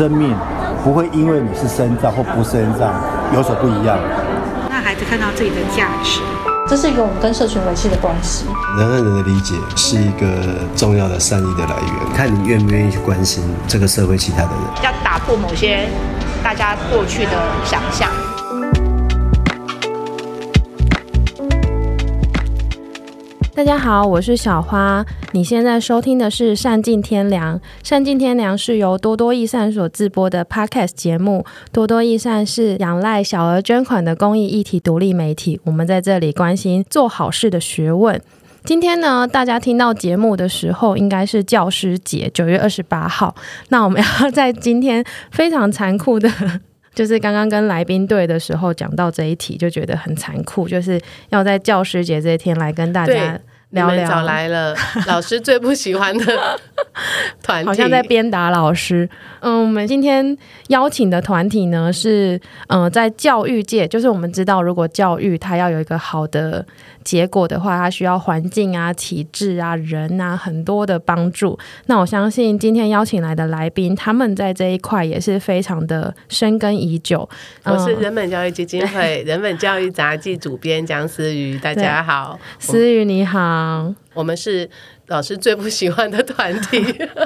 生命不会因为你是生障或不是身障有所不一样。让孩子看到自己的价值，这是一个我们跟社群维系的关系。人和人的理解是一个重要的善意的来源，看你愿不愿意去关心这个社会其他的人，要打破某些大家过去的想象。大家好，我是小花。你现在收听的是《善尽天良》，《善尽天良》是由多多益善所制播的 Podcast 节目。多多益善是仰赖小额捐款的公益议题独立媒体。我们在这里关心做好事的学问。今天呢，大家听到节目的时候，应该是教师节，九月二十八号。那我们要在今天非常残酷的，就是刚刚跟来宾对的时候讲到这一题，就觉得很残酷，就是要在教师节这一天来跟大家。聊聊，找来了 老师最不喜欢的团体，好像在鞭打老师。嗯，我们今天邀请的团体呢是，嗯，在教育界，就是我们知道，如果教育它要有一个好的结果的话，它需要环境啊、体制啊、人啊很多的帮助。那我相信今天邀请来的来宾，他们在这一块也是非常的深耕已久。我是人本教育基金会人本教育杂技主编江思瑜，大家好，思瑜你好。我们是老师最不喜欢的团体，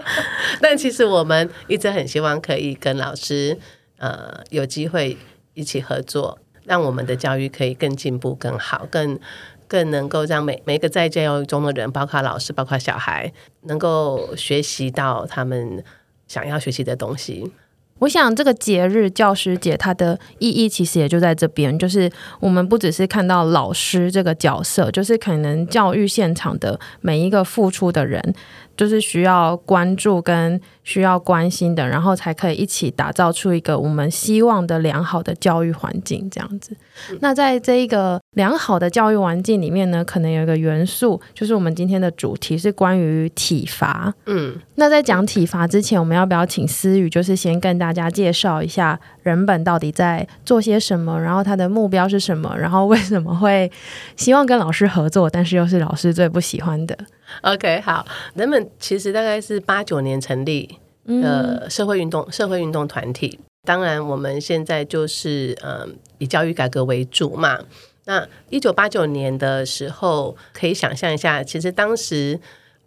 但其实我们一直很希望可以跟老师呃有机会一起合作，让我们的教育可以更进步、更好、更更能够让每每一个在教育中的人，包括老师、包括小孩，能够学习到他们想要学习的东西。我想这个节日教师节，它的意义其实也就在这边，就是我们不只是看到老师这个角色，就是可能教育现场的每一个付出的人。就是需要关注跟需要关心的，然后才可以一起打造出一个我们希望的良好的教育环境，这样子。那在这一个良好的教育环境里面呢，可能有一个元素，就是我们今天的主题是关于体罚。嗯，那在讲体罚之前，我们要不要请思雨，就是先跟大家介绍一下人本到底在做些什么，然后他的目标是什么，然后为什么会希望跟老师合作，但是又是老师最不喜欢的。OK，好，人们其实大概是八九年成立的社会运动、嗯、社会运动团体。当然，我们现在就是嗯，以教育改革为主嘛。那一九八九年的时候，可以想象一下，其实当时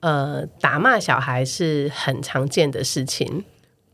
呃，打骂小孩是很常见的事情。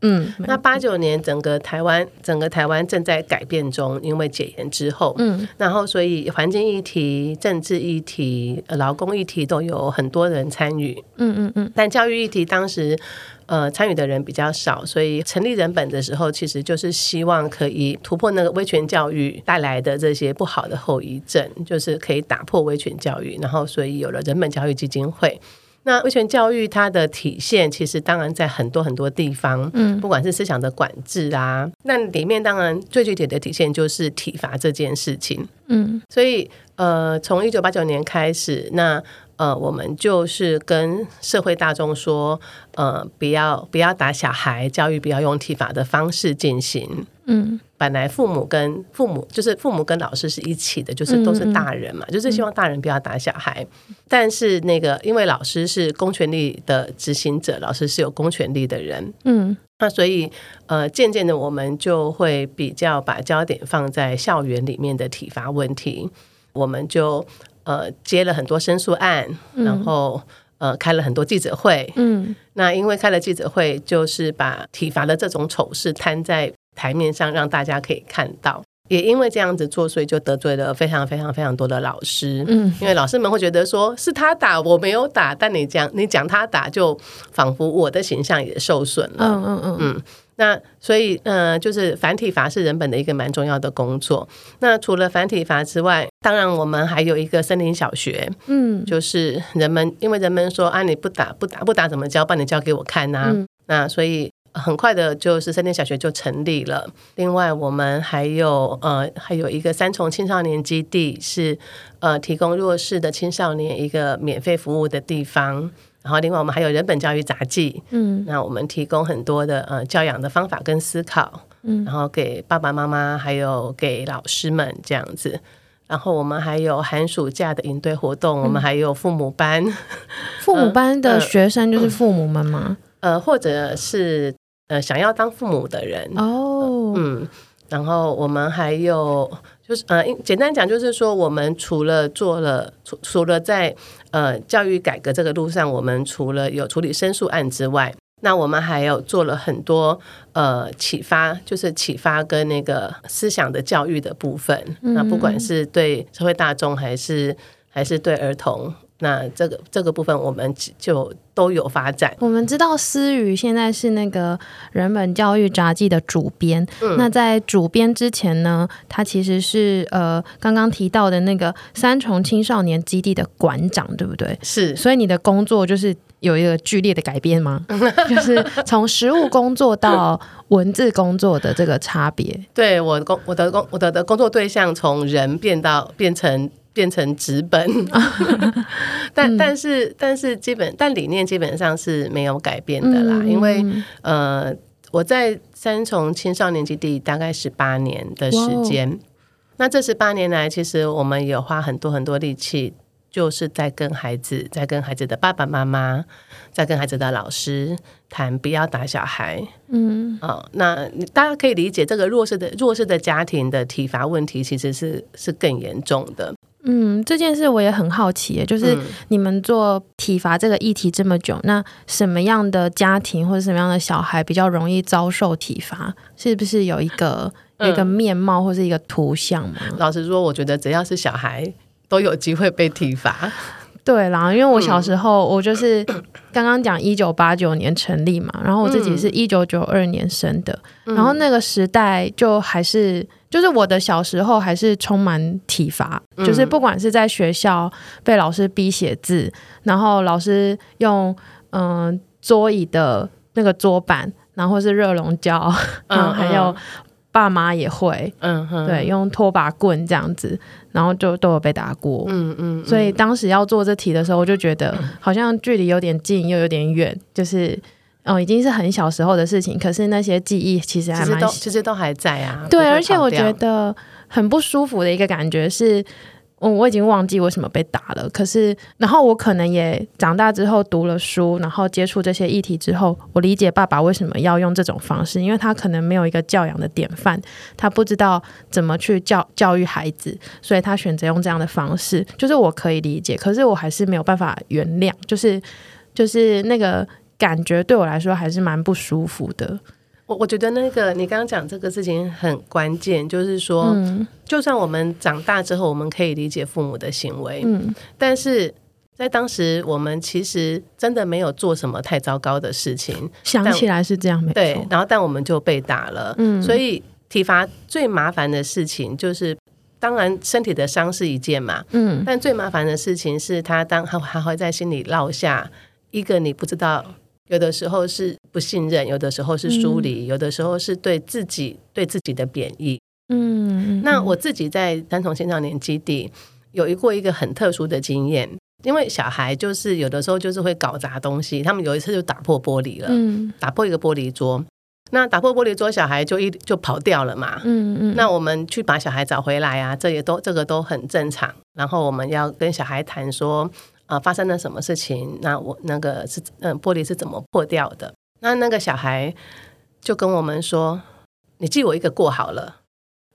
嗯，那八九年整个台湾，整个台湾正在改变中，因为解严之后，嗯，然后所以环境议题、政治议题、劳工议题都有很多人参与，嗯嗯嗯。但教育议题当时，呃，参与的人比较少，所以成立人本的时候，其实就是希望可以突破那个威权教育带来的这些不好的后遗症，就是可以打破威权教育，然后所以有了人本教育基金会。那威权教育它的体现，其实当然在很多很多地方，嗯，不管是思想的管制啊，那里面当然最具体的体现就是体罚这件事情，嗯，所以呃，从一九八九年开始，那呃，我们就是跟社会大众说，呃，不要不要打小孩，教育不要用体罚的方式进行。嗯，本来父母跟父母就是父母跟老师是一起的，就是都是大人嘛，嗯嗯，就是希望大人不要打小孩。嗯、但是那个，因为老师是公权力的执行者，老师是有公权力的人，嗯，那所以呃，渐渐的我们就会比较把焦点放在校园里面的体罚问题，我们就呃接了很多申诉案，然后呃开了很多记者会，嗯，那因为开了记者会，就是把体罚的这种丑事摊在。台面上让大家可以看到，也因为这样子做，所以就得罪了非常非常非常多的老师。嗯，因为老师们会觉得说是他打，我没有打，但你讲你讲他打，就仿佛我的形象也受损了。嗯嗯嗯嗯。那所以呃，就是繁体法是人本的一个蛮重要的工作。那除了繁体法之外，当然我们还有一个森林小学。嗯，就是人们因为人们说啊，你不打不打不打怎么教？把你教给我看呐、啊。嗯、那所以。很快的，就是森林小学就成立了。另外，我们还有呃，还有一个三重青少年基地，是呃，提供弱势的青少年一个免费服务的地方。然后，另外我们还有人本教育杂技，嗯，那我们提供很多的呃教养的方法跟思考，嗯，然后给爸爸妈妈还有给老师们这样子。然后我们还有寒暑假的营队活动，嗯、我们还有父母班。父母班的学生就是父母们吗？呃，或者是。呃想要当父母的人哦，嗯，然后我们还有就是呃，简单讲就是说，我们除了做了除除了在呃教育改革这个路上，我们除了有处理申诉案之外。那我们还有做了很多呃启发，就是启发跟那个思想的教育的部分。嗯、那不管是对社会大众还是还是对儿童，那这个这个部分我们就都有发展。我们知道思雨现在是那个人本教育杂技的主编。嗯、那在主编之前呢，他其实是呃刚刚提到的那个三重青少年基地的馆长，对不对？是。所以你的工作就是。有一个剧烈的改变吗？就是从实务工作到文字工作的这个差别。对，我工我的工我的的工作对象从人变到变成变成纸本，但但是但是基本但理念基本上是没有改变的啦。嗯、因为呃我在三重青少年基地大概十八年的时间，哇那这十八年来其实我们有花很多很多力气。就是在跟孩子，在跟孩子的爸爸妈妈，在跟孩子的老师谈，不要打小孩。嗯，哦，那大家可以理解，这个弱势的弱势的家庭的体罚问题，其实是是更严重的。嗯，这件事我也很好奇，就是你们做体罚这个议题这么久，那什么样的家庭或者什么样的小孩比较容易遭受体罚？是不是有一个有一个面貌或是一个图像吗？老实说，我觉得只要是小孩。都有机会被体罚，对啦，因为我小时候，我就是刚刚讲一九八九年成立嘛，然后我自己是一九九二年生的，然后那个时代就还是，就是我的小时候还是充满体罚，就是不管是在学校被老师逼写字，然后老师用嗯桌椅的那个桌板，然后是热熔胶，然后，还有。爸妈也会，嗯哼，对，用拖把棍这样子，然后就都有被打过，嗯嗯，嗯，所以当时要做这题的时候，我就觉得好像距离有点近又有点远，就是，哦，已经是很小时候的事情，可是那些记忆其实还蛮，其实都其实都还在啊，对，而且我觉得很不舒服的一个感觉是。嗯，我已经忘记为什么被打了。可是，然后我可能也长大之后读了书，然后接触这些议题之后，我理解爸爸为什么要用这种方式，因为他可能没有一个教养的典范，他不知道怎么去教教育孩子，所以他选择用这样的方式。就是我可以理解，可是我还是没有办法原谅，就是就是那个感觉对我来说还是蛮不舒服的。我我觉得那个你刚刚讲这个事情很关键，就是说，嗯、就算我们长大之后，我们可以理解父母的行为，嗯，但是在当时我们其实真的没有做什么太糟糕的事情。想起来是这样，没错。对，然后但我们就被打了，嗯，所以体罚最麻烦的事情就是，当然身体的伤是一件嘛，嗯，但最麻烦的事情是他当他还会在心里落下一个你不知道。有的时候是不信任，有的时候是疏离，嗯、有的时候是对自己对自己的贬义。嗯，那我自己在三重青少年基地有一过一个很特殊的经验，因为小孩就是有的时候就是会搞砸东西，他们有一次就打破玻璃了，嗯，打破一个玻璃桌，那打破玻璃桌，小孩就一就跑掉了嘛，嗯嗯，那我们去把小孩找回来啊，这也都这个都很正常，然后我们要跟小孩谈说。啊，发生了什么事情？那我那个是嗯，玻璃是怎么破掉的？那那个小孩就跟我们说：“你记我一个过好了，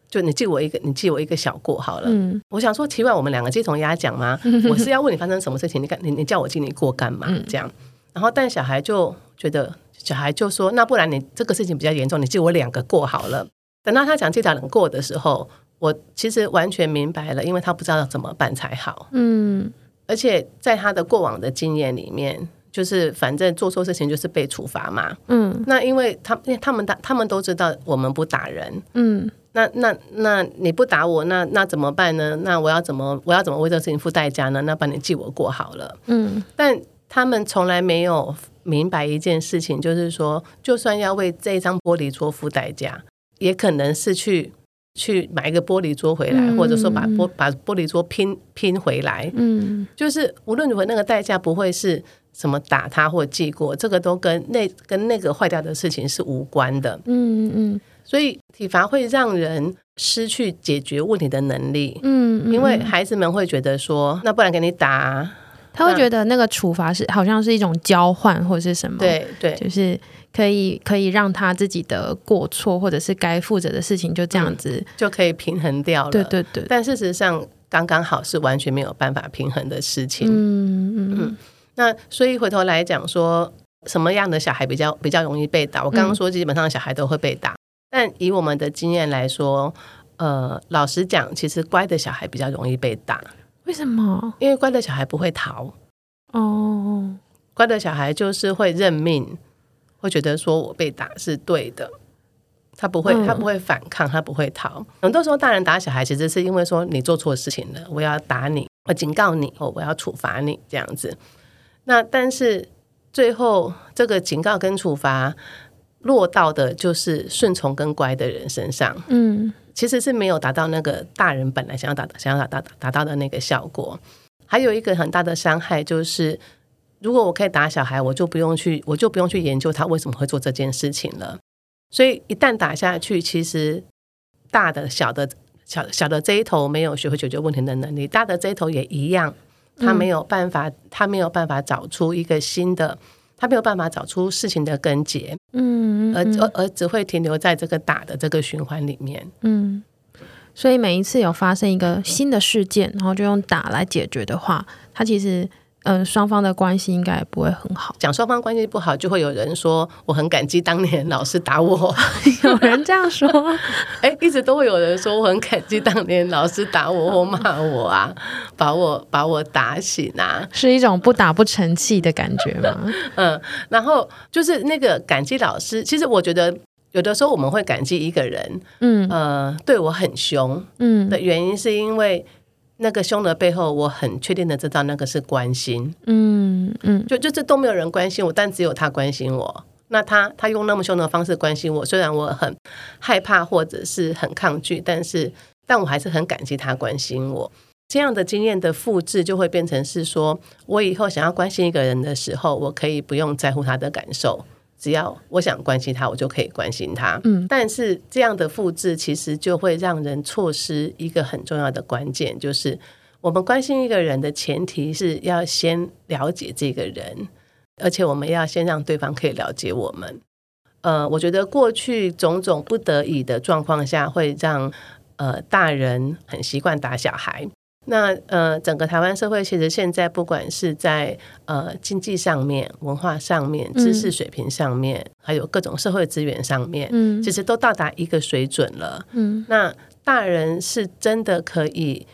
就你记我一个，你记我一个小过好了。”嗯，我想说，奇怪，我们两个鸡同鸭讲吗？我是要问你发生什么事情？你看，你你叫我记你过干嘛？这样，然后但小孩就觉得，小孩就说：“那不然你这个事情比较严重，你记我两个过好了。”等到他讲记两个过的时候，我其实完全明白了，因为他不知道怎么办才好。嗯。而且在他的过往的经验里面，就是反正做错事情就是被处罚嘛。嗯，那因为他因为他们打他们都知道我们不打人。嗯，那那那你不打我，那那怎么办呢？那我要怎么我要怎么为这个事情付代价呢？那把你记我过好了。嗯，但他们从来没有明白一件事情，就是说，就算要为这一张玻璃桌付代价，也可能是去。去买一个玻璃桌回来，嗯、或者说把玻把玻璃桌拼拼回来，嗯，就是无论如何，那个代价不会是什么打他或记过，这个都跟那跟那个坏掉的事情是无关的，嗯嗯，所以体罚会让人失去解决问题的能力，嗯，嗯因为孩子们会觉得说，那不然给你打，他会觉得那个处罚是好像是一种交换或者是什么，对对，就是可以可以让他自己的过错或者是该负责的事情就这样子、嗯、就可以平衡掉了。对对对，但事实上刚刚好是完全没有办法平衡的事情。嗯嗯嗯。那所以回头来讲说，什么样的小孩比较比较容易被打？我刚刚说基本上小孩都会被打，嗯、但以我们的经验来说，呃，老实讲，其实乖的小孩比较容易被打。为什么？因为乖的小孩不会逃。哦，乖的小孩就是会认命，会觉得说我被打是对的，他不会，他不会反抗，他不会逃。很多时候大人打小孩，其实是因为说你做错事情了，我要打你，我警告你，或我要处罚你这样子。那但是最后这个警告跟处罚落到的就是顺从跟乖的人身上，嗯，其实是没有达到那个大人本来想要达想要达达达到的那个效果。还有一个很大的伤害就是，如果我可以打小孩，我就不用去我就不用去研究他为什么会做这件事情了。所以一旦打下去，其实大的小的小小的这一头没有学会解决问题的能力，大的这一头也一样。他没有办法，他没有办法找出一个新的，他没有办法找出事情的根结，嗯，而而而只会停留在这个打的这个循环里面，嗯，所以每一次有发生一个新的事件，然后就用打来解决的话，他其实。嗯，双方的关系应该也不会很好。讲双方关系不好，就会有人说我很感激当年老师打我。有人这样说？哎，一直都会有人说我很感激当年老师打我或骂我啊，把我把我打醒啊，是一种不打不成器的感觉吗？嗯，然后就是那个感激老师。其实我觉得有的时候我们会感激一个人，嗯呃，对我很凶，嗯，的原因是因为。那个凶的背后，我很确定的知道那个是关心，嗯嗯，就就这都没有人关心我，但只有他关心我。那他他用那么凶的方式关心我，虽然我很害怕或者是很抗拒，但是但我还是很感激他关心我。这样的经验的复制，就会变成是说，我以后想要关心一个人的时候，我可以不用在乎他的感受。只要我想关心他，我就可以关心他。嗯，但是这样的复制其实就会让人错失一个很重要的关键，就是我们关心一个人的前提是要先了解这个人，而且我们要先让对方可以了解我们。呃，我觉得过去种种不得已的状况下，会让呃大人很习惯打小孩。那呃，整个台湾社会其实现在不管是在呃经济上面、文化上面、知识水平上面，嗯、还有各种社会资源上面，嗯，其实都到达一个水准了。嗯，那大人是真的可以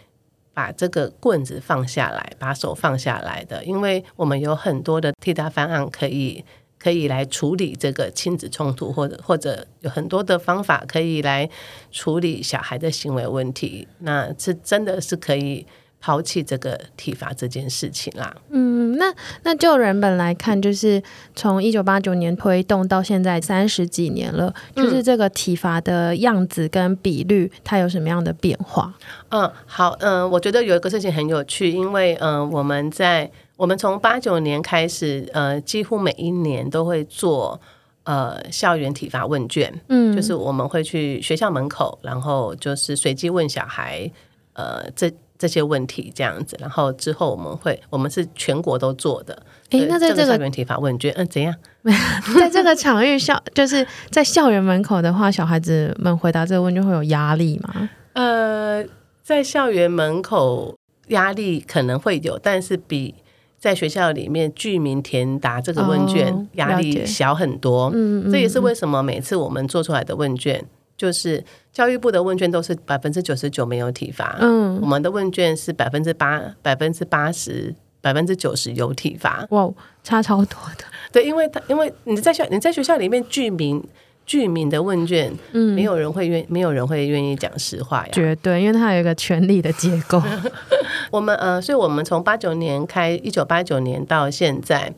把这个棍子放下来，把手放下来的，因为我们有很多的替代方案可以。可以来处理这个亲子冲突，或者或者有很多的方法可以来处理小孩的行为问题，那是真的是可以抛弃这个体罚这件事情啦。嗯，那那就人本来看，就是从一九八九年推动到现在三十几年了，就是这个体罚的样子跟比率，它有什么样的变化？嗯，好，嗯，我觉得有一个事情很有趣，因为嗯，我们在。我们从八九年开始，呃，几乎每一年都会做呃校园体罚问卷，嗯，就是我们会去学校门口，然后就是随机问小孩，呃，这这些问题这样子，然后之后我们会，我们是全国都做的。诶，那在这个校园体罚问卷，嗯，怎样？在这个场域校，就是在校园门口的话，小孩子们回答这个问卷会有压力吗？呃，在校园门口压力可能会有，但是比。在学校里面，居民填答这个问卷压力小很多。嗯，这也是为什么每次我们做出来的问卷，就是教育部的问卷都是百分之九十九没有体罚。嗯，我们的问卷是百分之八、百分之八十、百分之九十有体罚。哇，差超多的。对，因为他因为你在校你在学校里面居民。居民的问卷，嗯，没有人会愿，没有人会愿意讲实话呀，绝对，因为它有一个权力的结构。我们呃，所以我们从八九年开，一九八九年到现在，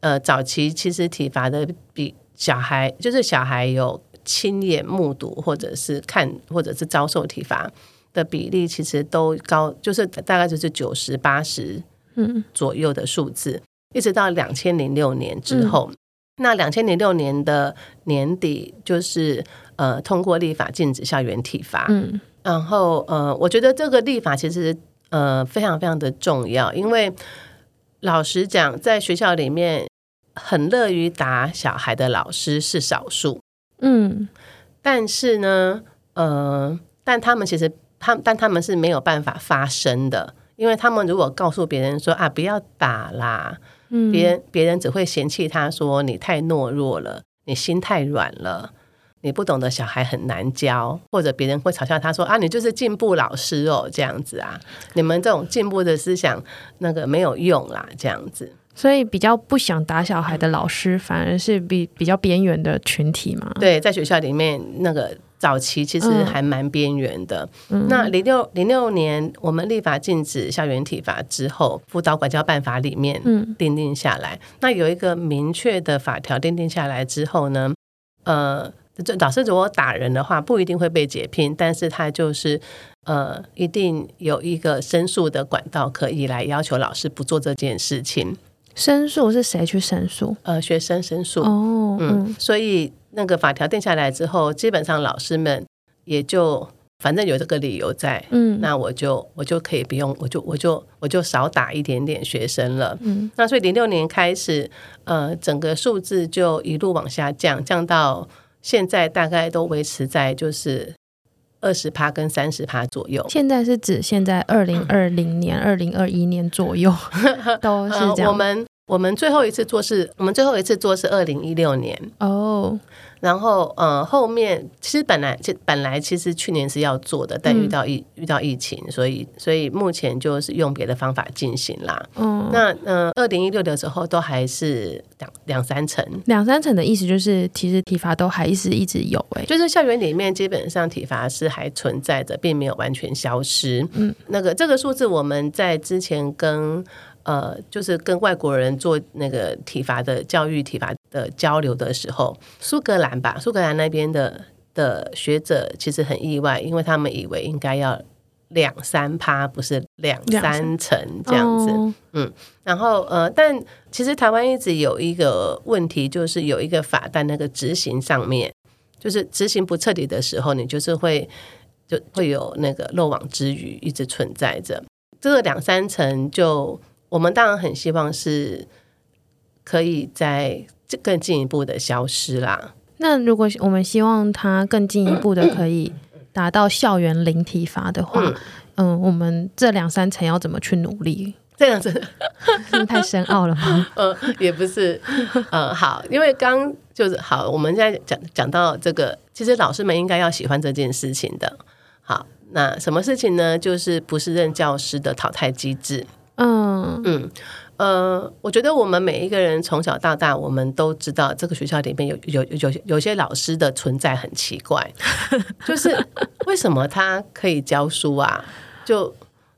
呃，早期其实体罚的比小孩，就是小孩有亲眼目睹或者是看或者是遭受体罚的比例，其实都高，就是大概就是九十八十嗯左右的数字，嗯、一直到两千零六年之后。嗯那两千零六年的年底，就是呃通过立法禁止校园体罚。嗯，然后呃，我觉得这个立法其实呃非常非常的重要，因为老实讲，在学校里面很乐于打小孩的老师是少数。嗯，但是呢，呃，但他们其实他但他们是没有办法发声的，因为他们如果告诉别人说啊，不要打啦，嗯，别人别人只会嫌弃他说你太懦弱了，你心太软了。你不懂得小孩很难教，或者别人会嘲笑他说啊，你就是进步老师哦，这样子啊，你们这种进步的思想那个没有用啦，这样子。所以比较不想打小孩的老师，反而是比比较边缘的群体嘛。对，在学校里面那个早期其实还蛮边缘的。嗯、那零六零六年我们立法禁止校园体罚之后，辅导管教办法里面定定下来，嗯、那有一个明确的法条定定下来之后呢，呃。这老师如果打人的话，不一定会被解聘，但是他就是呃，一定有一个申诉的管道，可以来要求老师不做这件事情。申诉是谁去申诉？呃，学生申诉。哦，嗯，嗯，所以那个法条定下来之后，基本上老师们也就反正有这个理由在，嗯，那我就我就可以不用，我就我就我就少打一点点学生了。嗯，那所以零六年开始，呃，整个数字就一路往下降，降到。现在大概都维持在就是二十趴跟三十趴左右。现在是指现在二零二零年、二零二一年左右 都是这样。我们我们最后一次做是，我们最后一次做是二零一六年哦。然后，呃，后面其实本来就本来其实去年是要做的，但遇到疫、嗯、遇到疫情，所以所以目前就是用别的方法进行啦。嗯，那呃，二零一六的时候都还是两两三成，两三成的意思就是其实体罚都还是一直有哎、欸，就是校园里面基本上体罚是还存在着，并没有完全消失。嗯，那个这个数字我们在之前跟。呃，就是跟外国人做那个体罚的教育、体罚的交流的时候，苏格兰吧，苏格兰那边的的学者其实很意外，因为他们以为应该要两三趴，不是两三层这样子。哦、嗯，然后呃，但其实台湾一直有一个问题，就是有一个法，但那个执行上面，就是执行不彻底的时候，你就是会就会有那个漏网之鱼一直存在着。这个两三层就。我们当然很希望是可以再更进一步的消失啦。那如果我们希望它更进一步的可以达到校园零体罚的话，嗯，嗯，我们这两三层要怎么去努力？这样子是太深奥了吗？呃，也不是，嗯，好，因为刚就是好，我们现在讲讲到这个，其实老师们应该要喜欢这件事情的。好，那什么事情呢？就是不是任教师的淘汰机制。嗯嗯呃，我觉得我们每一个人从小到大，我们都知道这个学校里面有有有有些老师的存在很奇怪，就是为什么他可以教书啊？就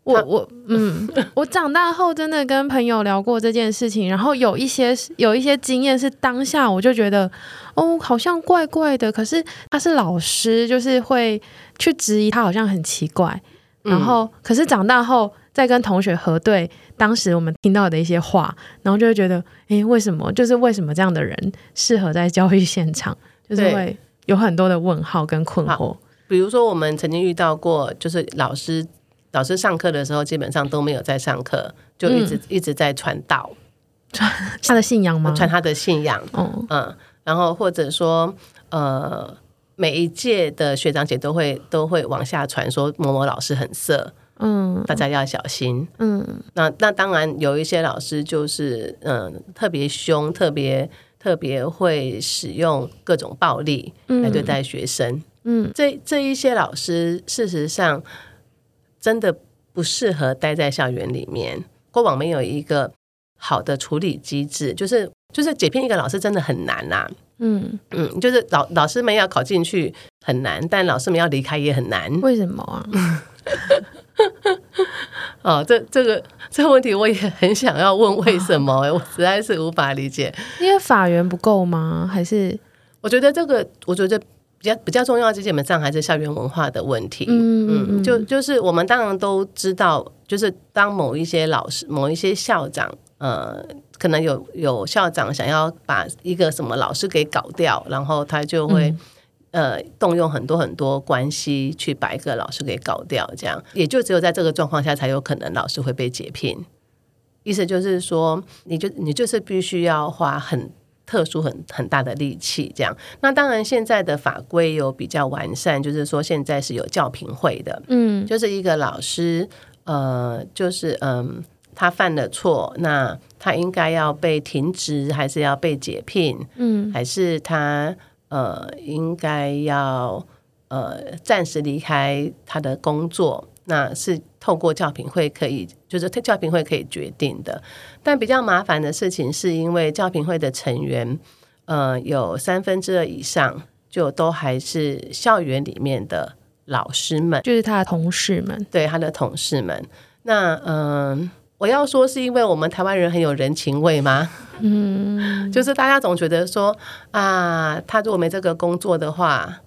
我我嗯，我长大后真的跟朋友聊过这件事情，然后有一些有一些经验是当下我就觉得哦，好像怪怪的，可是他是老师，就是会去质疑他，好像很奇怪，然后、嗯、可是长大后。在跟同学核对当时我们听到的一些话，然后就会觉得，哎，为什么？就是为什么这样的人适合在教育现场？就是会有很多的问号跟困惑。比如说，我们曾经遇到过，就是老师老师上课的时候，基本上都没有在上课，就一直、嗯、一直在传道，传他的信仰吗？传他的信仰。嗯嗯，然后或者说，呃，每一届的学长姐都会都会往下传说某某老师很色。嗯，大家要小心。嗯，那那当然有一些老师就是嗯特别凶，特别特别会使用各种暴力来对待学生。嗯，这这一些老师事实上真的不适合待在校园里面。过往没有一个好的处理机制，就是就是解聘一个老师真的很难呐、啊。嗯嗯，就是老老师们要考进去很难，但老师们要离开也很难。为什么啊？哦，这这个这个问题我也很想要问，为什么？我实在是无法理解。因为法源不够吗？还是我觉得这个，我觉得比较比较重要，基本上还是校园文化的问题。嗯嗯，嗯，就就是我们当然都知道，就是当某一些老师、某一些校长，呃，可能有有校长想要把一个什么老师给搞掉，然后他就会。嗯呃，动用很多很多关系去把一个老师给搞掉，这样也就只有在这个状况下才有可能老师会被解聘。意思就是说，你就你就是必须要花很特殊、很很大的力气这样。那当然，现在的法规有比较完善，就是说现在是有教评会的，嗯，就是一个老师，呃，就是嗯，他犯了错，那他应该要被停职，还是要被解聘？嗯，还是他呃应该要呃暂时离开他的工作？那是透过教评会可以，就是教评会可以决定的。但比较麻烦的事情，是因为教评会的成员，呃，有三分之二以上就都还是校园里面的老师们，就是他的同事们，对他的同事们。那嗯、呃，我要说是因为我们台湾人很有人情味吗？嗯，就是大家总觉得说啊，他如果没这个工作的话，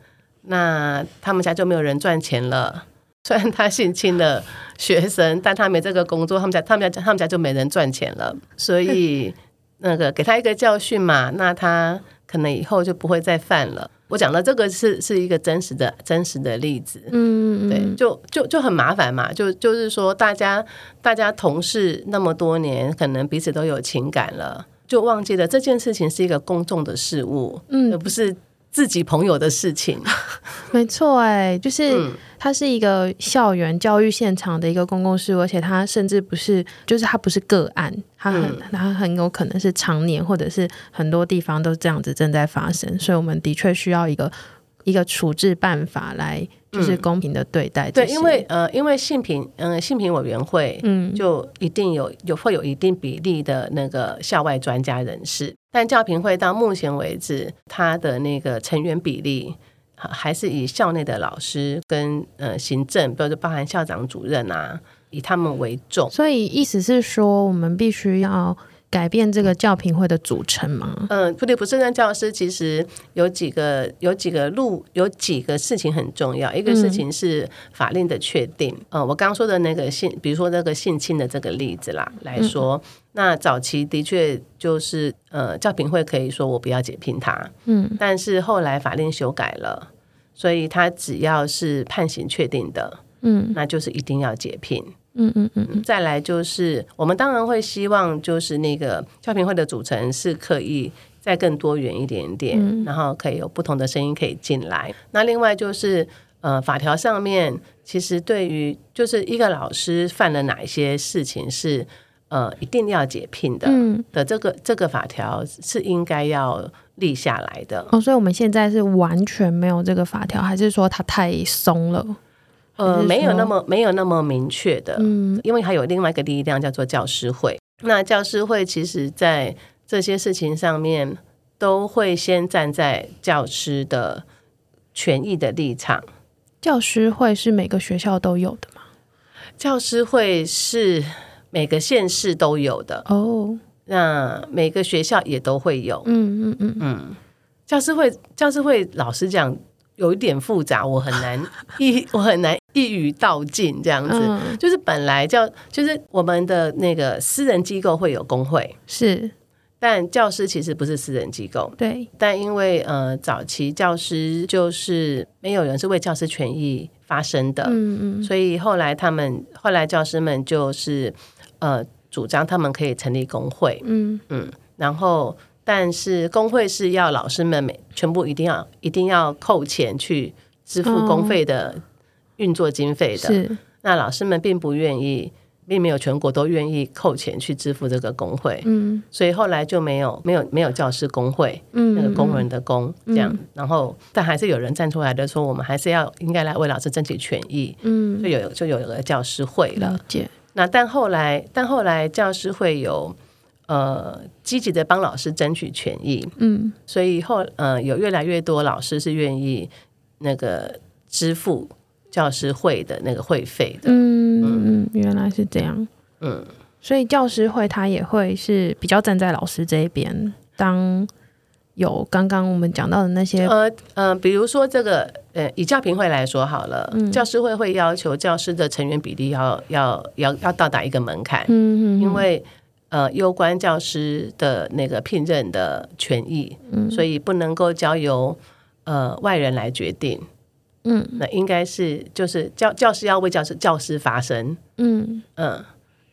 那他们家就没有人赚钱了。虽然他性侵了学生，但他没这个工作，他们家他们家他们家就没人赚钱了。所以 那个给他一个教训嘛，那他可能以后就不会再犯了。我讲的这个是是一个真实的真实的例子，嗯，对，就就就很麻烦嘛，就就是说大家大家同事那么多年，可能彼此都有情感了，就忘记了这件事情是一个公众的事物，嗯，而不是。自己朋友的事情，没错，哎，就是它是一个校园教育现场的一个公共事务，而且它甚至不是，就是它不是个案，它很它很有可能是常年，或者是很多地方都这样子正在发生，所以我们的确需要一个一个处置办法来。就是公平的对待、嗯，对，因为呃，因为性平，嗯、呃，性平委员会，嗯，就一定有有会有一定比例的那个校外专家人士，但教评会到目前为止，他的那个成员比例还是以校内的老师跟呃行政，比如说包含校长、主任啊，以他们为重。所以意思是说，我们必须要。改变这个教评会的组成吗？嗯，不对，不是任教师其实有几个有几个路有几个事情很重要。一个事情是法令的确定。嗯，我刚刚说的那个性，比如说那个性侵的这个例子啦来说，嗯、那早期的确就是呃，教评会可以说我不要解聘他。嗯，但是后来法令修改了，所以他只要是判刑确定的，嗯，那就是一定要解聘。嗯嗯嗯，再来就是，我们当然会希望，就是那个教评会的组成是可以再更多元一点点，嗯、然后可以有不同的声音可以进来。那另外就是，呃，法条上面其实对于就是一个老师犯了哪一些事情是呃一定要解聘的、嗯、的这个这个法条是应该要立下来的。哦，所以我们现在是完全没有这个法条，还是说它太松了？呃，没有那么没有那么明确的，嗯，因为还有另外一个力量叫做教师会。那教师会其实在这些事情上面都会先站在教师的权益的立场。教师会是每个学校都有的吗？教师会是每个县市都有的哦。那每个学校也都会有。嗯嗯嗯嗯。教师会，教师会，老师讲。有一点复杂，我很难一 我很难一语道尽这样子。嗯、就是本来叫就是我们的那个私人机构会有工会。是，但教师其实不是私人机构。对，但因为呃早期教师就是没有人是为教师权益发声的，嗯嗯，所以后来他们后来教师们就是呃主张他们可以成立工会，嗯。嗯，然后。但是工会是要老师们每全部一定要一定要扣钱去支付工费的运作经费的，是。那老师们并不愿意，并没有全国都愿意扣钱去支付这个工会，嗯，所以后来就没有没有没有教师工会，嗯，那个工人的工这样，然后但还是有人站出来的说，我们还是要应该来为老师争取权益，嗯，就有就有一个教师会了，了解。那但后来但后来教师会有。呃，积极的帮老师争取权益，嗯，所以后呃有越来越多老师是愿意那个支付教师会的那个会费的，嗯嗯，原来是这样，嗯，所以教师会他也会是比较站在老师这一边，当有刚刚我们讲到的那些，呃呃，比如说这个呃以教评会来说好了，嗯，教师会会要求教师的成员比例要要要要到达一个门槛，嗯嗯，因为。呃，攸关教师的那个聘任的权益，嗯，所以不能够交由呃外人来决定，嗯，那应该是就是教教师要为教师教师发声，嗯。嗯，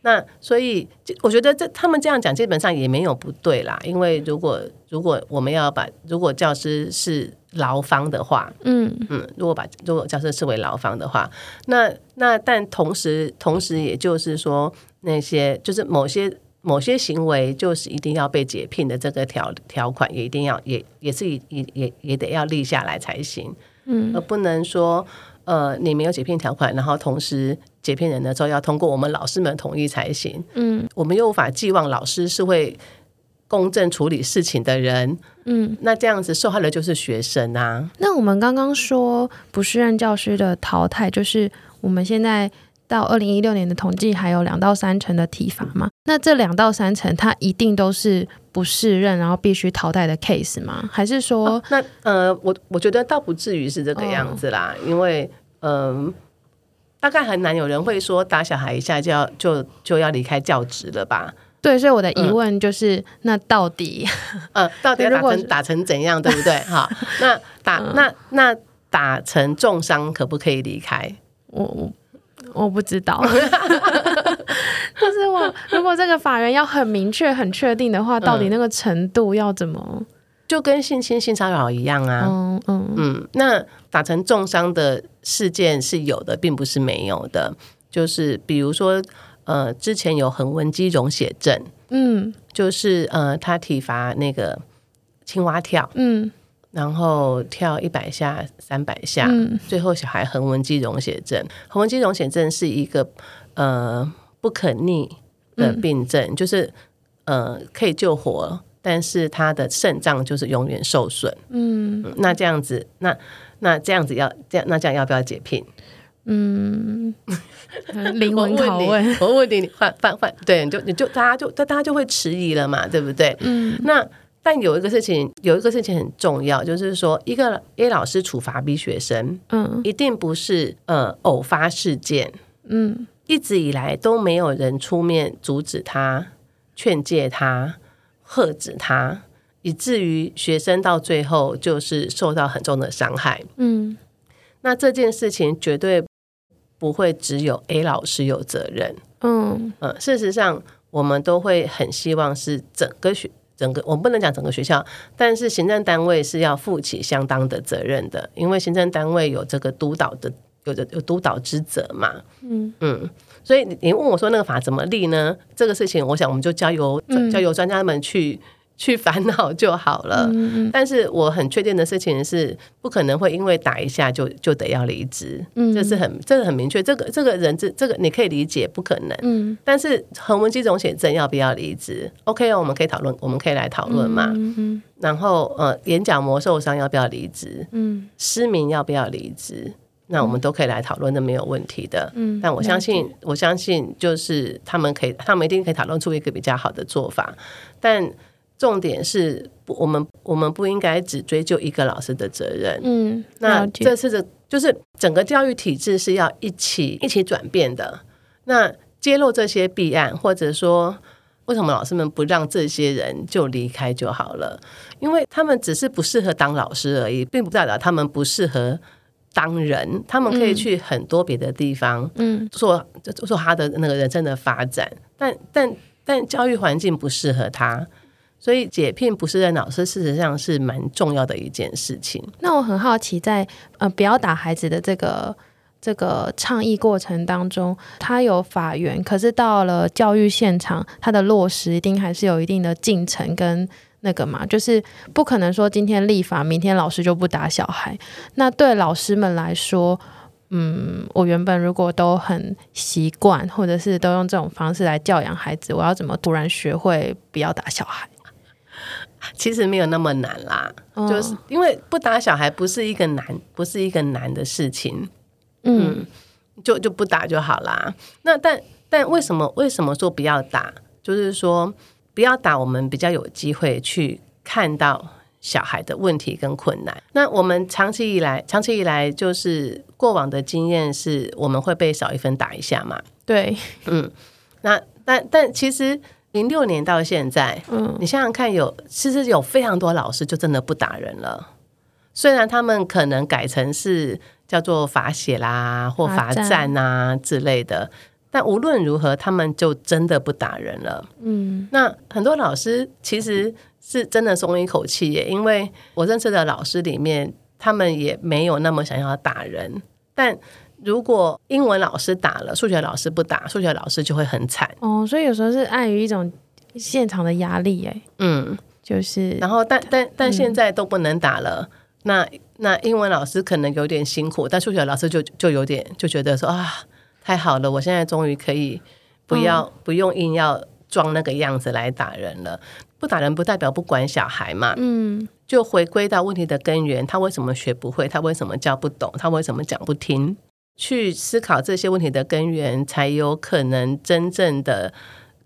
那所以我觉得这他们这样讲基本上也没有不对啦，因为如果如果我们要把如果教师是劳方的话，嗯。嗯，如果把如果教师视为劳方的话，那那但同时同时也就是说那些就是某些某些行为就是一定要被解聘的这个条条款也一定要也也是也也也得要立下来才行，嗯，而不能说。呃，你没有解聘条款，然后同时解聘人的时候要通过我们老师们同意才行。嗯，我们又无法寄望老师是会公正处理事情的人。嗯，那这样子受害的就是学生啊。那我们刚刚说不是任教师的淘汰，就是我们现在。到二零一六年的统计还有两到三成的体罚嘛？那这两到三成，它一定都是不适任，然后必须淘汰的 case 吗？还是说，哦、那呃，我我觉得倒不至于是这个样子啦，哦、因为嗯、呃，大概很难有人会说打小孩一下就要就就要离开教职了吧？对，所以我的疑问就是，嗯、那到底 呃，到底要打成打成怎样，对不对？哈，那打、嗯、那那打成重伤可不可以离开？我我。我不知道，但是我如果这个法人要很明确、很确定的话，到底那个程度要怎么？就跟性侵、性骚扰一样啊。嗯嗯嗯。那打成重伤的事件是有的，并不是没有的。就是比如说，呃，之前有横纹肌溶血症，嗯，就是呃，他体罚那个青蛙跳，嗯。然后跳一百下、三百下，嗯、最后小孩横纹肌溶血症。横纹肌溶血症是一个呃不可逆的病症，嗯、就是呃可以救活，但是他的肾脏就是永远受损。嗯，那这样子，那那这样子要这样，那这样要不要解聘？嗯，灵魂拷问，我问你，你换换换，对，你就你就大家就大家就会迟疑了嘛，对不对？嗯，那。但有一个事情，有一个事情很重要，就是说，一个 A 老师处罚 B 学生，嗯，一定不是呃偶发事件，嗯，一直以来都没有人出面阻止他、劝诫他、喝止他，以至于学生到最后就是受到很重的伤害，嗯，那这件事情绝对不会只有 A 老师有责任，嗯。嗯，事实上，我们都会很希望是整个学。整个我们不能讲整个学校，但是行政单位是要负起相当的责任的，因为行政单位有这个督导的，有着有督导之责嘛。嗯嗯，所以你问我说那个法怎么立呢？这个事情，我想我们就交由交由专家们去。去烦恼就好了，嗯、但是我很确定的事情是，不可能会因为打一下就就得要离职，嗯、这是很这个很明确。这个这个人这这个你可以理解，不可能。嗯、但是横纹肌溶血症要不要离职？OK 哦，我们可以讨论，我们可以来讨论嘛。嗯嗯、然后呃，眼角膜受伤要不要离职？嗯、失明要不要离职？那我们都可以来讨论，那没有问题的。嗯、但我相信，我相信就是他们可以，他们一定可以讨论出一个比较好的做法，但。重点是，我们我们不应该只追究一个老师的责任。嗯，那这次的，就是整个教育体制是要一起一起转变的。那揭露这些弊案，或者说为什么老师们不让这些人就离开就好了？因为他们只是不适合当老师而已，并不代表他们不适合当人。他们可以去很多别的地方，嗯，做做他的那个人生的发展。但但但教育环境不适合他。所以解聘不是任老师，事实上是蛮重要的一件事情。那我很好奇在，在呃不要打孩子的这个这个倡议过程当中，他有法源，可是到了教育现场，他的落实一定还是有一定的进程跟那个嘛，就是不可能说今天立法，明天老师就不打小孩。那对老师们来说，嗯，我原本如果都很习惯，或者是都用这种方式来教养孩子，我要怎么突然学会不要打小孩？其实没有那么难啦，哦、就是因为不打小孩不是一个难，不是一个难的事情，嗯，嗯，就就不打就好啦。那但但为什么为什么说不要打？就是说不要打，我们比较有机会去看到小孩的问题跟困难。那我们长期以来，长期以来就是过往的经验是，我们会被少一分打一下嘛？对，嗯，那但但其实。零六年到现在，嗯，你想想看有，有其实有非常多老师就真的不打人了。虽然他们可能改成是叫做罚写啦或罚站啊之类的，但无论如何，他们就真的不打人了。嗯，那很多老师其实是真的松一口气耶，因为我认识的老师里面，他们也没有那么想要打人。但如果英文老师打了，数学老师不打，数学老师就会很惨。哦，所以有时候是碍于一种现场的压力，哎，嗯，就是，然后但但但现在都不能打了，嗯、那那英文老师可能有点辛苦，但数学老师就就有点就觉得说啊。太好了，我现在终于可以不要、嗯、不用硬要装那个样子来打人了。不打人不代表不管小孩嘛，嗯，就回归到问题的根源，他为什么学不会？他为什么教不懂？他为什么讲不听？去思考这些问题的根源，才有可能真正的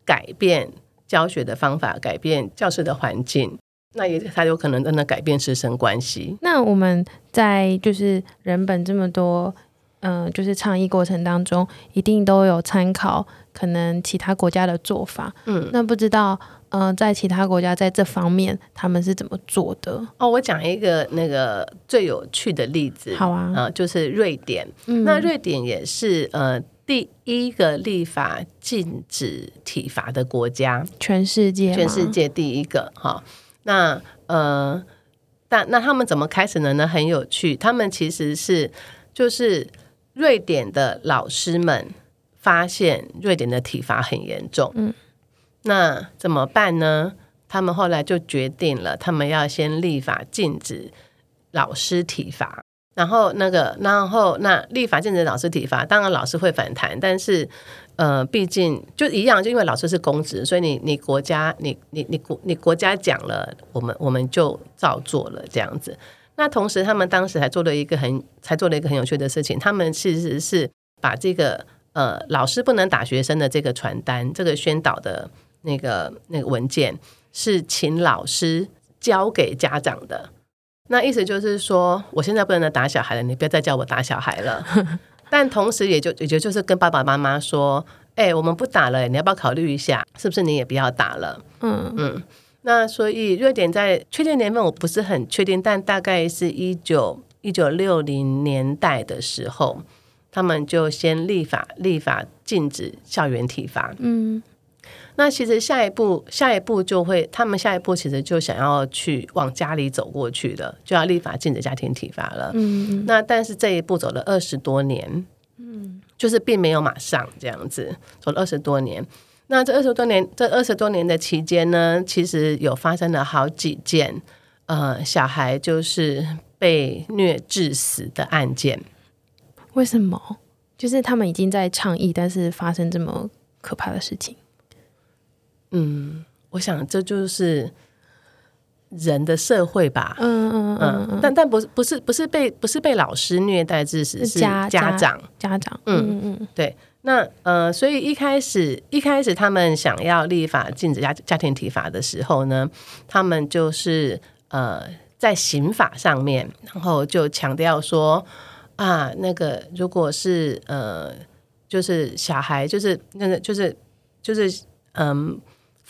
改变教学的方法，改变教室的环境。那也才有可能真的改变师生关系。那我们在就是人本这么多。嗯、呃，就是倡议过程当中，一定都有参考可能其他国家的做法。嗯，那不知道，嗯、呃，在其他国家在这方面他们是怎么做的？哦，我讲一个那个最有趣的例子。好啊，呃，就是瑞典。嗯，那瑞典也是呃第一个立法禁止体罚的国家，全世界全世界第一个。哈，那呃，但那他们怎么开始的呢？很有趣，他们其实是就是。瑞典的老师们发现瑞典的体罚很严重，嗯，那怎么办呢？他们后来就决定了，他们要先立法禁止老师体罚。然后那个，然后那立法禁止老师体罚，当然老师会反弹，但是呃，毕竟就一样，就因为老师是公职，所以你你国家你你你国你国家讲了，我们我们就照做了这样子。那同时，他们当时还做了一个很，才做了一个很有趣的事情。他们其实是把这个呃，老师不能打学生的这个传单，这个宣导的那个那个文件，是请老师交给家长的。那意思就是说，我现在不能再打小孩了，你不要再叫我打小孩了。但同时，也就也就就是跟爸爸妈妈说，哎、欸，我们不打了，你要不要考虑一下，是不是你也不要打了？嗯嗯。那所以，瑞典在确定年份我不是很确定，但大概是一九一九六零年代的时候，他们就先立法立法禁止校园体罚。嗯，那其实下一步下一步就会，他们下一步其实就想要去往家里走过去了，就要立法禁止家庭体罚了。嗯，那但是这一步走了二十多年，嗯，就是并没有马上这样子走了二十多年。那这二十多年，这二十多年的期间呢，其实有发生了好几件，呃，小孩就是被虐致死的案件。为什么？就是他们已经在倡议，但是发生这么可怕的事情。嗯，我想这就是人的社会吧。嗯嗯嗯，嗯。但但不是不是不是被不是被老师虐待致死，是家家长家长。嗯嗯嗯，对。那呃，所以一开始一开始他们想要立法禁止家家庭体罚的时候呢，他们就是呃在刑法上面，然后就强调说啊，那个如果是呃就是小孩就是那个就是就是嗯、呃、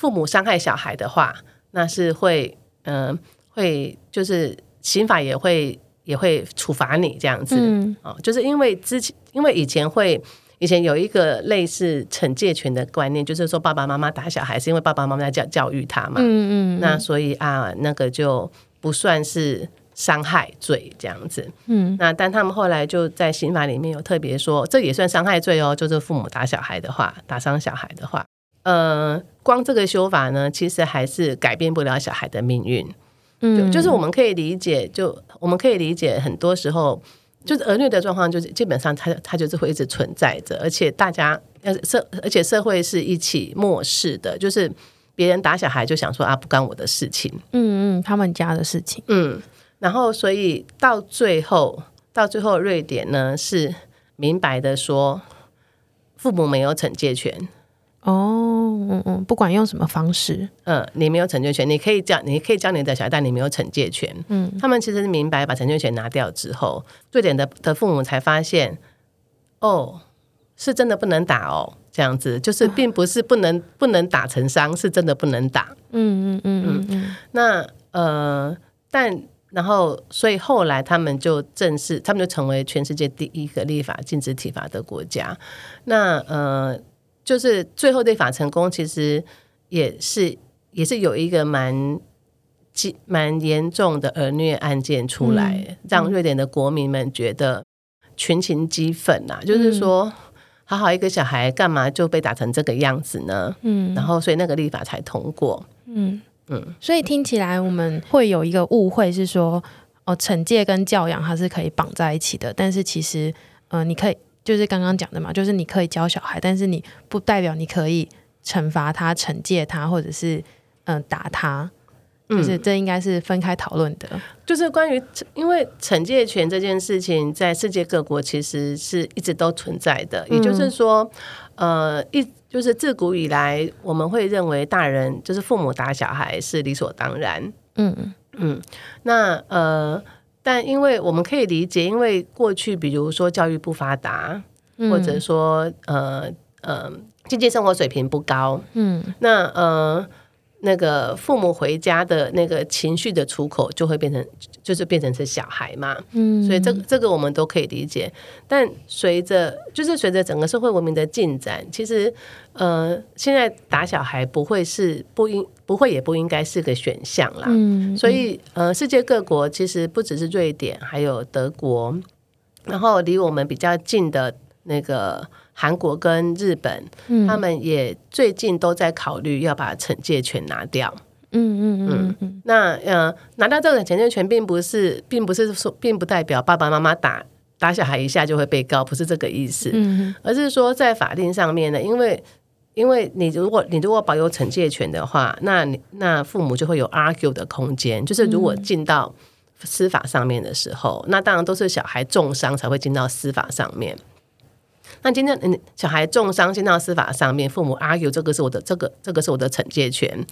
父母伤害小孩的话，那是会嗯、呃、会就是刑法也会也会处罚你这样子。哦、嗯，就是因为之前因为以前会。以前有一个类似惩戒权的观念，就是说爸爸妈妈打小孩是因为爸爸妈妈在教教育他嘛，嗯嗯，那所以啊，那个就不算是伤害罪这样子，嗯，那但他们后来就在刑法里面有特别说，这也算伤害罪哦，就是父母打小孩的话，打伤小孩的话，呃，光这个修法呢，其实还是改变不了小孩的命运，嗯，就，就是我们可以理解，就我们可以理解，很多时候。就是儿虐的状况，就是基本上他他就是会一直存在着，而且大家社而且社会是一起漠视的，就是别人打小孩就想说啊，不干我的事情，嗯嗯，他们家的事情，嗯，然后所以到最后到最后，瑞典呢是明白的说，父母没有惩戒权。哦，嗯嗯，不管用什么方式，嗯，你没有惩戒权，你可以教，你可以教你的小孩，但你没有惩戒权。嗯，他们其实明白把惩戒权拿掉之后，瑞典的的父母才发现，哦，是真的不能打哦，这样子，就是并不是不能、哦、不能打成伤，是真的不能打。嗯嗯嗯嗯嗯。那呃，但然后所以后来他们就正式，他们就成为全世界第一个立法禁止体罚的国家。那呃，就是最后立法成功，其实也是也是有一个蛮蛮严重的儿虐案件出来，嗯、让瑞典的国民们觉得群情激愤呐、啊，嗯、就是说。好好一个小孩，干嘛就被打成这个样子呢？嗯，然后所以那个立法才通过。嗯嗯，嗯所以听起来我们会有一个误会是说，哦，惩戒跟教养它是可以绑在一起的。但是其实，呃，你可以就是刚刚讲的嘛，就是你可以教小孩，但是你不代表你可以惩罚他、惩戒他，或者是嗯、呃、打他。就是这应该是分开讨论的，就是关于因为惩戒权这件事情，在世界各国其实是一直都存在的。也就是说，呃，一就是自古以来，我们会认为大人就是父母打小孩是理所当然。嗯嗯，那呃，但因为我们可以理解，因为过去比如说教育不发达，或者说呃呃经济生活水平不高，嗯，那呃。那个父母回家的那个情绪的出口就会变成，就是变成是小孩嘛，嗯，所以这个这个我们都可以理解。但随着就是随着整个社会文明的进展，其实呃，现在打小孩不会是不应不会也不应该是个选项啦，嗯，所以呃，世界各国其实不只是瑞典，还有德国，然后离我们比较近的那个。韩国跟日本，嗯、他们也最近都在考虑要把惩戒权拿掉。嗯嗯嗯嗯。那呃，拿到这个惩戒权，并不是，并不是说，并不代表爸爸妈妈打打小孩一下就会被告，不是这个意思。嗯、而是说在法令上面呢，因为因为你如果你如果保有惩戒权的话，那你那父母就会有 argue 的空间，就是如果进到司法上面的时候，嗯、那当然都是小孩重伤才会进到司法上面。那今天，嗯，小孩重伤进到司法上面，父母 argue 这个是我的，这个这个是我的惩戒权。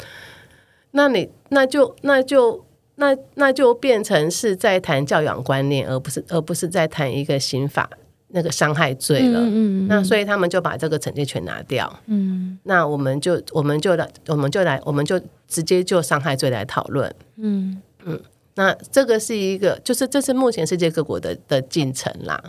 那你那就那就那那就变成是在谈教养观念，而不是而不是在谈一个刑法那个伤害罪了。嗯嗯嗯，那所以他们就把这个惩戒权拿掉。嗯。那我们就我们就来我们就来我们就直接就伤害罪来讨论。嗯嗯。那这个是一个，就是这是目前世界各国的的进程啦。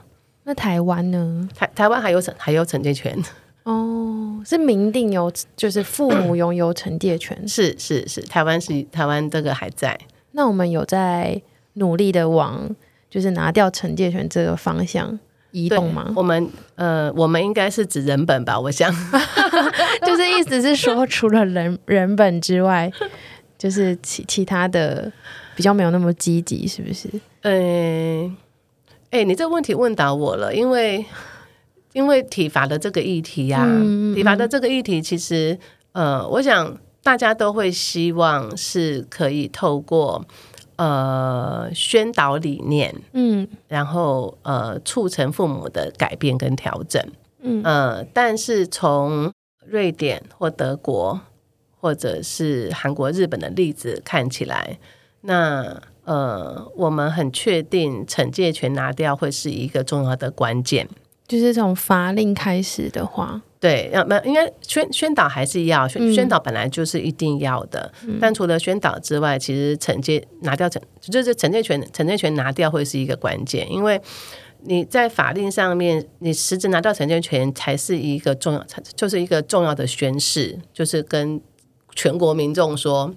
那台湾呢？台台湾还有惩还有惩戒权 哦，是明定有，就是父母拥有惩戒权。是是是，台湾是台湾这个还在。那我们有在努力的往就是拿掉惩戒权这个方向移动吗？我们呃，我们应该是指人本吧？我想，就是意思是说，除了人 人本之外，就是其其他的比较没有那么积极，是不是？嗯。哎、欸，你这个问题问倒我了，因为因为体罚的这个议题呀、啊，嗯、体罚的这个议题，其实呃，我想大家都会希望是可以透过呃宣导理念，嗯，然后呃促成父母的改变跟调整，嗯呃，但是从瑞典或德国或者是韩国、日本的例子看起来，那。呃，我们很确定惩戒权拿掉会是一个重要的关键。就是从法令开始的话，对，要不应该宣宣导还是要宣宣导，本来就是一定要的。嗯、但除了宣导之外，其实惩戒拿掉惩就是惩戒权，惩戒权拿掉会是一个关键，因为你在法令上面，你实质拿掉惩戒权才是一个重要，就是一个重要的宣誓，就是跟全国民众说，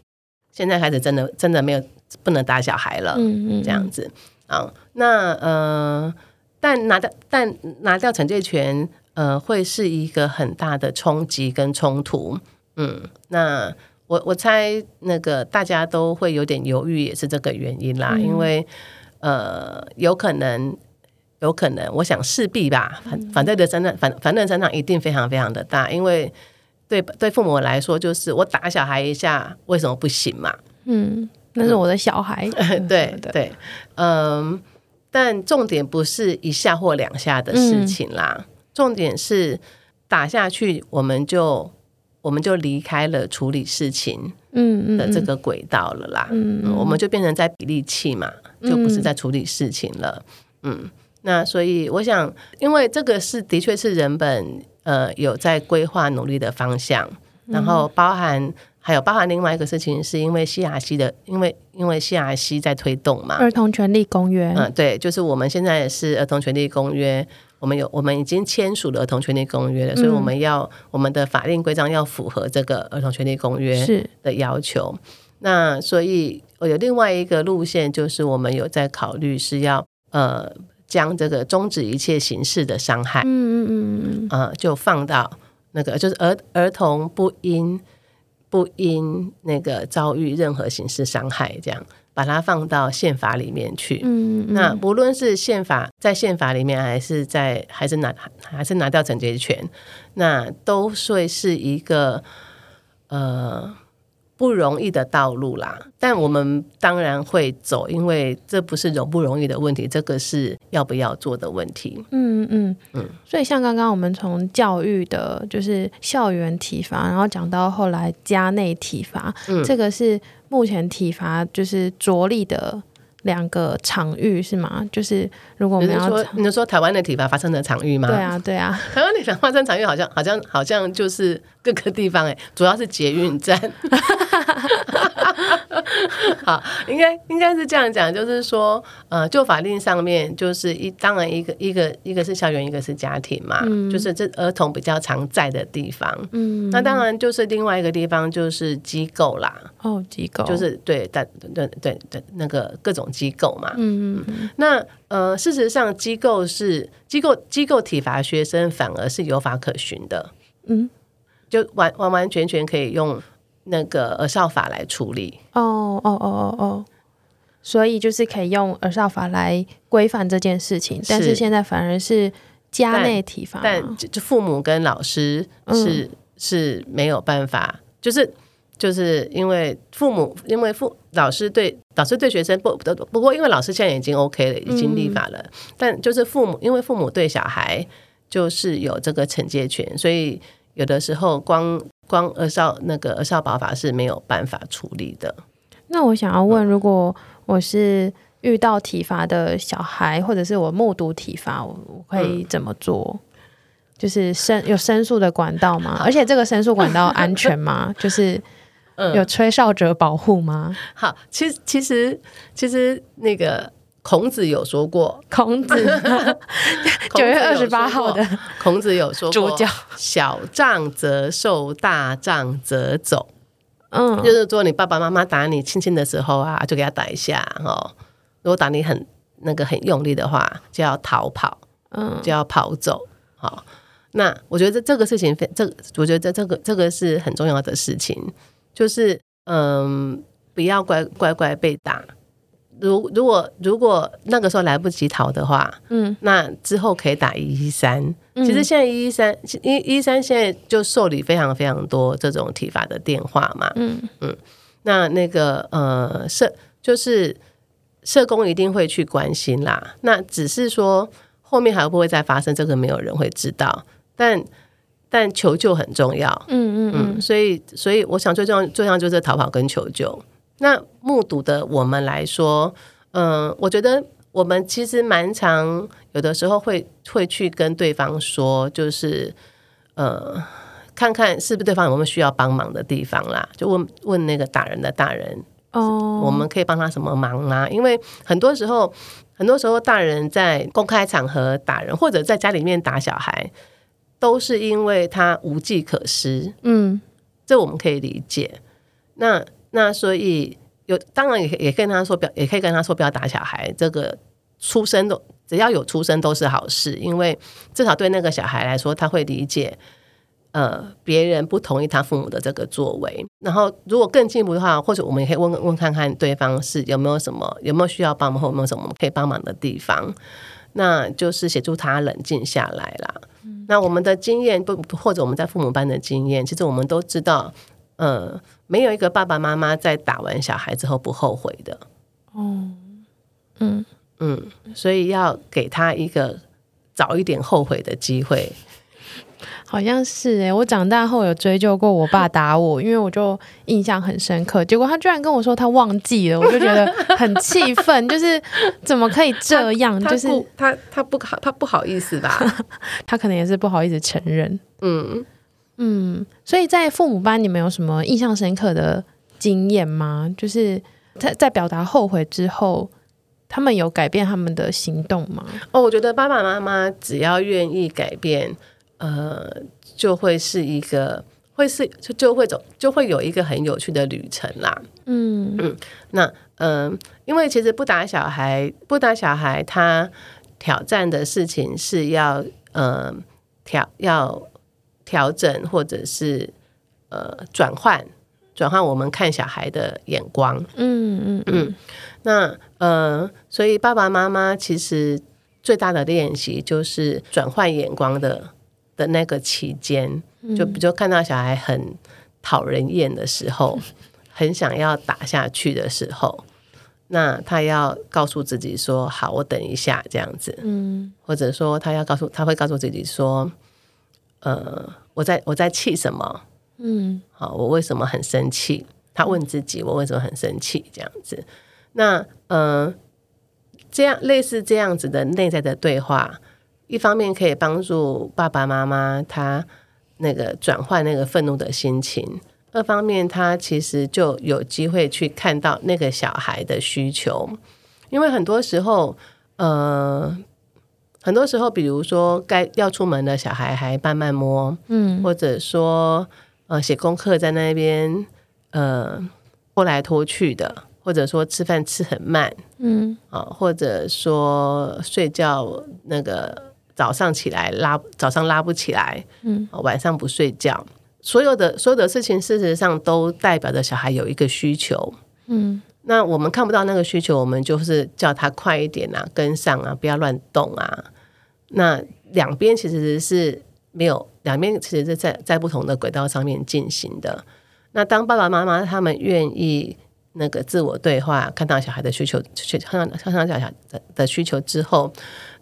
现在开始真的真的没有。不能打小孩了，嗯嗯，这样子啊，那呃，但拿掉但拿掉惩戒权，呃，会是一个很大的冲击跟冲突，嗯，那我我猜那个大家都会有点犹豫，也是这个原因啦，嗯、因为呃，有可能有可能，我想势必吧，反反对的声浪反反对声浪一定非常非常的大，因为对对父母来说，就是我打小孩一下，为什么不行嘛？嗯。那是我的小孩，嗯、对。对，嗯，但重点不是一下或两下的事情啦，嗯、重点是打下去，我们就我们就离开了处理事情嗯的这个轨道了啦，嗯，嗯，我们就变成在比例器嘛，就不是在处理事情了，嗯，嗯，那所以我想，因为这个是的确是人本呃有在规划努力的方向，然后包含。还有包含另外一个事情，是因为 CRC 的，因为因为 CRC 在推动嘛，儿童权利公约。嗯，对，就是我们现在也是儿童权利公约，我们有我们已经签署了儿童权利公约了，所以我们要我们的法令规章要符合这个儿童权利公约的要求。那所以我有另外一个路线，就是我们有在考虑是要呃将这个终止一切形式的伤害，嗯嗯嗯嗯，呃，就放到那个就是儿儿童不应。不因那个遭遇任何形式伤害，这样把它放到宪法里面去。嗯，嗯，那不论是宪法在宪法里面，还是在还是拿还是拿掉惩戒权，那都会是一个呃。不容易的道路啦，但我们当然会走，因为这不是容不容易的问题，这个是要不要做的问题。嗯嗯嗯。所以像刚刚我们从教育的，就是校园体罚，然后讲到后来家内体罚，嗯，这个是目前体罚就是着力的。两个场域是吗？就是如果我们要说，你说台湾的体罚发生的场域吗？对啊，对啊，台湾体罚发生场域好像好像好像就是各个地方哎，主要是捷运站。好，应该应该是这样讲，就是说，呃，就法令上面，就是一当然一个一个一个是校园，一个是家庭嘛，嗯、就是这儿童比较常在的地方。嗯，那当然就是另外一个地方就是机构啦。哦，机构就是对，但对对对，那个各种机构嘛。嗯嗯。那呃，事实上，机构是机构机构体罚学生，反而是有法可循的。嗯，就完完完全全可以用。那个儿少法来处理哦哦哦哦哦，所以就是可以用儿少法来规范这件事情，但是现在反而是家内体罚，但就父母跟老师是、嗯、是没有办法，就是就是因为父母因为父老师对老师对学生不不不过因为老师现在已经 OK 了，已经立法了，嗯、但就是父母因为父母对小孩就是有这个惩戒权，所以有的时候光。光儿少那个儿少保法是没有办法处理的。那我想要问，如果我是遇到体罚的小孩，或者是我目睹体罚，我我会怎么做？嗯、就是申有申诉的管道吗？而且这个申诉管道安全吗？就是有吹哨者保护吗？好，其实其实其实那个。孔子有说过，孔子 九月二十八号的孔子有说过，小杖则受，大杖则走。嗯，就是说你爸爸妈妈打你轻轻的时候啊，就给他打一下哦。如果打你很那个很用力的话，就要逃跑，嗯，就要跑走。好，那我觉得这这个事情，这我觉得这这个这个是很重要的事情，就是嗯，不要乖乖乖被打。如如果如果那个时候来不及逃的话，嗯，那之后可以打一一三。其实现在一一三一一三现在就受理非常非常多这种体罚的电话嘛，嗯嗯，那那个呃社就是社工一定会去关心啦。那只是说后面还会不会再发生，这个没有人会知道。但但求救很重要，嗯嗯嗯，所以所以我想最重要最重要就是逃跑跟求救。那目睹的我们来说，嗯、呃，我觉得我们其实蛮常有的时候会会去跟对方说，就是呃，看看是不是对方有没有需要帮忙的地方啦，就问问那个打人的大人哦，我们可以帮他什么忙啊？因为很多时候，很多时候大人在公开场合打人，或者在家里面打小孩，都是因为他无计可施。嗯，这我们可以理解。那那所以有当然也也跟他说不要，也可以跟他说不要打小孩。这个出生都只要有出生都是好事，因为至少对那个小孩来说，他会理解呃别人不同意他父母的这个作为。然后如果更进一步的话，或者我们也可以问问看看对方是有没有什么有没有需要帮忙或有没有什么可以帮忙的地方，那就是协助他冷静下来啦。嗯、那我们的经验不或者我们在父母班的经验，其实我们都知道。呃，没有一个爸爸妈妈在打完小孩之后不后悔的。哦，嗯嗯，所以要给他一个早一点后悔的机会。好像是哎，我长大后有追究过我爸打我，因为我就印象很深刻。结果他居然跟我说他忘记了，我就觉得 很气愤。就是怎么可以这样？就是他他不好，他不好意思吧？他可能也是不好意思承认。嗯。嗯，所以在父母班，你们有什么印象深刻的经验吗？就是在在表达后悔之后，他们有改变他们的行动吗？哦，我觉得爸爸妈妈只要愿意改变，呃，就会是一个，会是就就会走，就会有一个很有趣的旅程啦。嗯嗯，那嗯、呃，因为其实不打小孩，不打小孩，他挑战的事情是要呃调要。调整或者是呃转换转换我们看小孩的眼光，嗯嗯嗯，那呃，所以爸爸妈妈其实最大的练习就是转换眼光的的那个期间，就比如看到小孩很讨人厌的时候，很想要打下去的时候，那他要告诉自己说：“好，我等一下。”这样子，嗯，或者说他要告诉他会告诉自己说：“呃。”我在我在气什么？嗯，好，我为什么很生气？他问自己，我为什么很生气？这样子，那嗯、呃，这样类似这样子的内在的对话，一方面可以帮助爸爸妈妈他那个转换那个愤怒的心情，二方面他其实就有机会去看到那个小孩的需求，因为很多时候，呃。很多时候，比如说该要出门的小孩还慢慢摸，嗯，或者说呃写功课在那边呃拖来拖去的，或者说吃饭吃很慢，嗯啊，或者说睡觉那个早上起来拉早上拉不起来，嗯，晚上不睡觉，所有的所有的事情，事实上都代表着小孩有一个需求，嗯。那我们看不到那个需求，我们就是叫他快一点啊，跟上啊，不要乱动啊。那两边其实是没有，两边其实是在在不同的轨道上面进行的。那当爸爸妈妈他们愿意那个自我对话，看到小孩的需求，去看到看到小孩的的需求之后，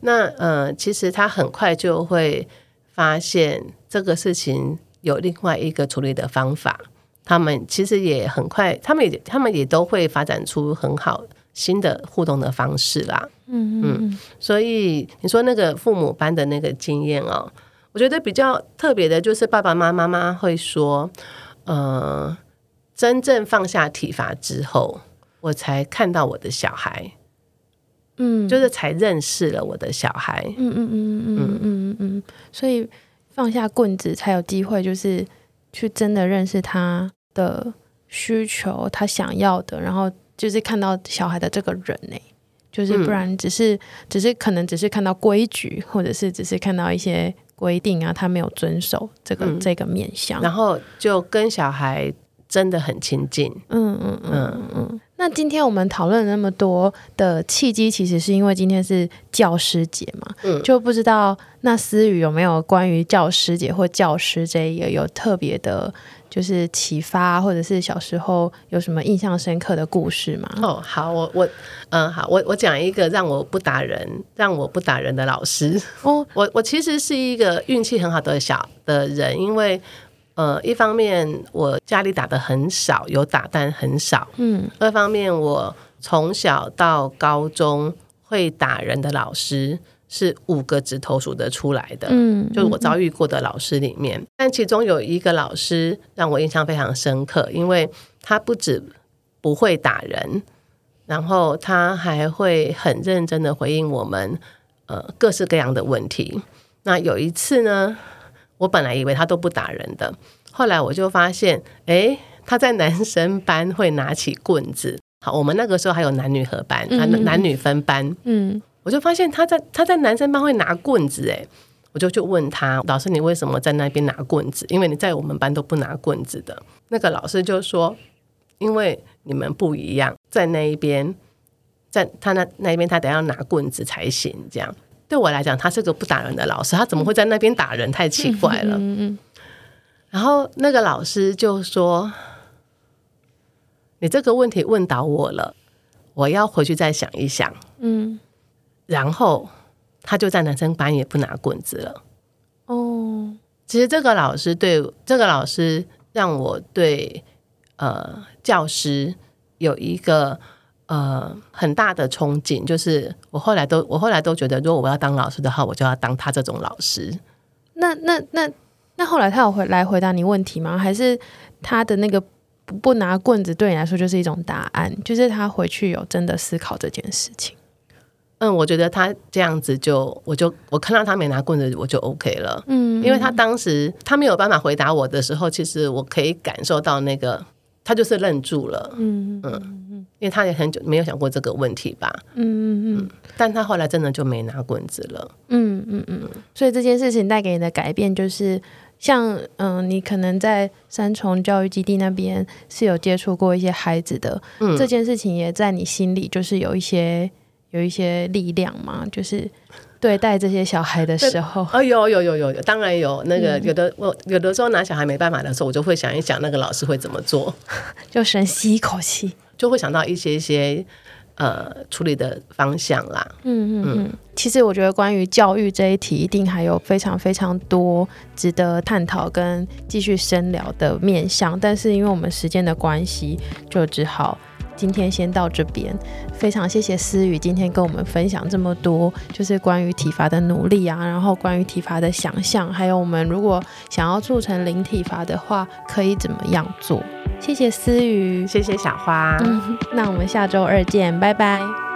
那呃，其实他很快就会发现这个事情有另外一个处理的方法。他们其实也很快，他们也他们也都会发展出很好新的互动的方式啦。嗯嗯，所以你说那个父母班的那个经验哦，我觉得比较特别的就是爸爸妈妈妈会说，呃，真正放下体罚之后，我才看到我的小孩，嗯，就是才认识了我的小孩。嗯嗯嗯嗯嗯嗯嗯，所以放下棍子才有机会，就是去真的认识他的需求，他想要的，然后就是看到小孩的这个人呢，就是不然只是、嗯、只是可能只是看到规矩，或者是只是看到一些规定啊，他没有遵守这个、嗯、这个面向，然后就跟小孩真的很亲近。嗯嗯嗯嗯嗯。那今天我们讨论那么多的契机，其实是因为今天是教师节嘛，嗯，就不知道那思雨有没有关于教师节或教师这一个有特别的。就是启发，或者是小时候有什么印象深刻的故事吗？哦，好，我我嗯，好，我我讲一个让我不打人，让我不打人的老师。哦，我我其实是一个运气很好的小的人，因为呃，一方面我家里打的很少，有打但很少，嗯，二方面我从小到高中会打人的老师。是五个指头数得出来的，嗯，就是我遭遇过的老师里面，嗯，但其中有一个老师让我印象非常深刻，因为他不止不会打人，然后他还会很认真的回应我们呃各式各样的问题。那有一次呢，我本来以为他都不打人的，后来我就发现，哎，他在男生班会拿起棍子。好，我们那个时候还有男女合班，男男女分班，嗯。我就发现他在他在男生班会拿棍子哎，我就去问他老师，你为什么在那边拿棍子？因为你在我们班都不拿棍子的。那个老师就说，因为你们不一样，在那一边，在他那那一边他得要拿棍子才行。这样对我来讲，他是个不打人的老师，他怎么会在那边打人？太奇怪了。嗯然后那个老师就说：“你这个问题问倒我了，我要回去再想一想。”嗯。然后他就在男生班也不拿棍子了。哦，其实这个老师对这个老师让我对呃教师有一个呃很大的憧憬，就是我后来都我后来都觉得，如果我要当老师的话，我就要当他这种老师。那那那那后来他有回来回答你问题吗？还是他的那个不不拿棍子对你来说就是一种答案？就是他回去有真的思考这件事情？嗯，我觉得他这样子就，我就我看到他没拿棍子，我就 OK 了。嗯，因为他当时他没有办法回答我的时候，其实我可以感受到那个他就是愣住了。嗯嗯，因为他也很久没有想过这个问题吧。嗯嗯嗯，但他后来真的就没拿棍子了。嗯嗯嗯，所以这件事情带给你的改变就是，像嗯，你可能在三重教育基地那边是有接触过一些孩子的，嗯，这件事情也在你心里就是有一些。有一些力量嘛，就是对待这些小孩的时候，哦，有有有有有，当然有那个有的我有的时候拿小孩没办法的时候，我就会想一想那个老师会怎么做，就深吸一口气，就会想到一些一些呃处理的方向啦。嗯嗯嗯，其实我觉得关于教育这一题，一定还有非常非常多值得探讨跟继续深聊的面向，但是因为我们时间的关系，就只好。今天先到这边，非常谢谢思雨今天跟我们分享这么多，就是关于体罚的努力啊，然后关于体罚的想象，还有我们如果想要促成零体罚的话，可以怎么样做？谢谢思雨，谢谢小花，嗯，那我们下周二见，拜拜。